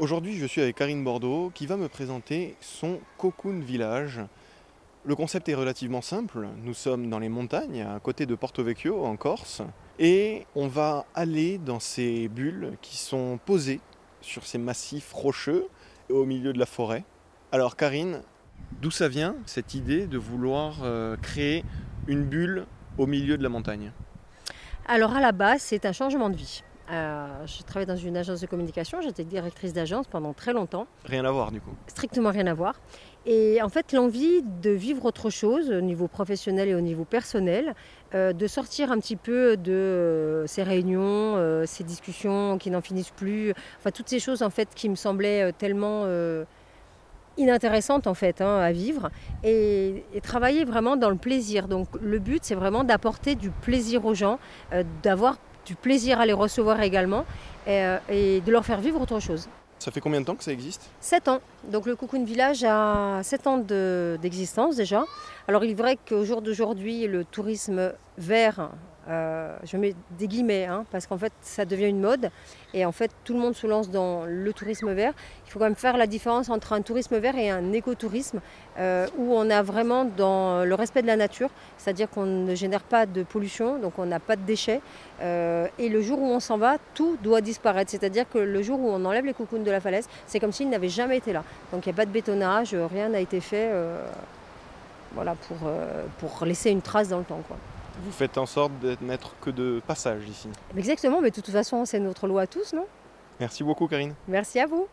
Aujourd'hui, je suis avec Karine Bordeaux qui va me présenter son Cocoon Village. Le concept est relativement simple. Nous sommes dans les montagnes, à côté de Porto Vecchio, en Corse, et on va aller dans ces bulles qui sont posées sur ces massifs rocheux au milieu de la forêt. Alors, Karine, d'où ça vient cette idée de vouloir euh, créer une bulle au milieu de la montagne? Alors, à la base, c'est un changement de vie. Euh, je travaillais dans une agence de communication, j'étais directrice d'agence pendant très longtemps. Rien à voir du coup Strictement rien à voir. Et en fait, l'envie de vivre autre chose au niveau professionnel et au niveau personnel, euh, de sortir un petit peu de euh, ces réunions, ces discussions qui n'en finissent plus, enfin toutes ces choses en fait qui me semblaient tellement inintéressantes en fait hein, à vivre et, et, travailler vraiment dans le plaisir. Donc le but c'est vraiment d'apporter du plaisir aux gens, d'avoir du plaisir à les recevoir également euh, et, de leur faire vivre autre chose. Ça fait combien de temps que ça existe? 7 ans. Donc le Cocoon Village a 7 ans d'existence déjà. Alors il est vrai qu'au jour d'aujourd'hui, le tourisme vert euh, je mets des guillemets, hein, parce qu'en fait, ça devient une mode. Et en fait, tout le monde se lance dans le tourisme vert. Il faut quand même faire la différence entre un tourisme vert et un écotourisme, euh, où on a vraiment dans le respect de la nature, c'est-à-dire qu'on ne génère pas de pollution, donc on n'a pas de déchets. Euh, et le jour où on s'en va, tout doit disparaître. C'est-à-dire que le jour où on enlève les cocoons de la falaise, c'est comme s'ils n'avaient jamais été là. Donc il n'y a pas de bétonnage, rien n'a été fait voilà, pour, pour laisser une trace dans le temps. Vous faites en sorte de n'être que de passage ici. Exactement, mais de toute façon, c'est notre loi à tous, non? Merci beaucoup, Karine. Merci à vous.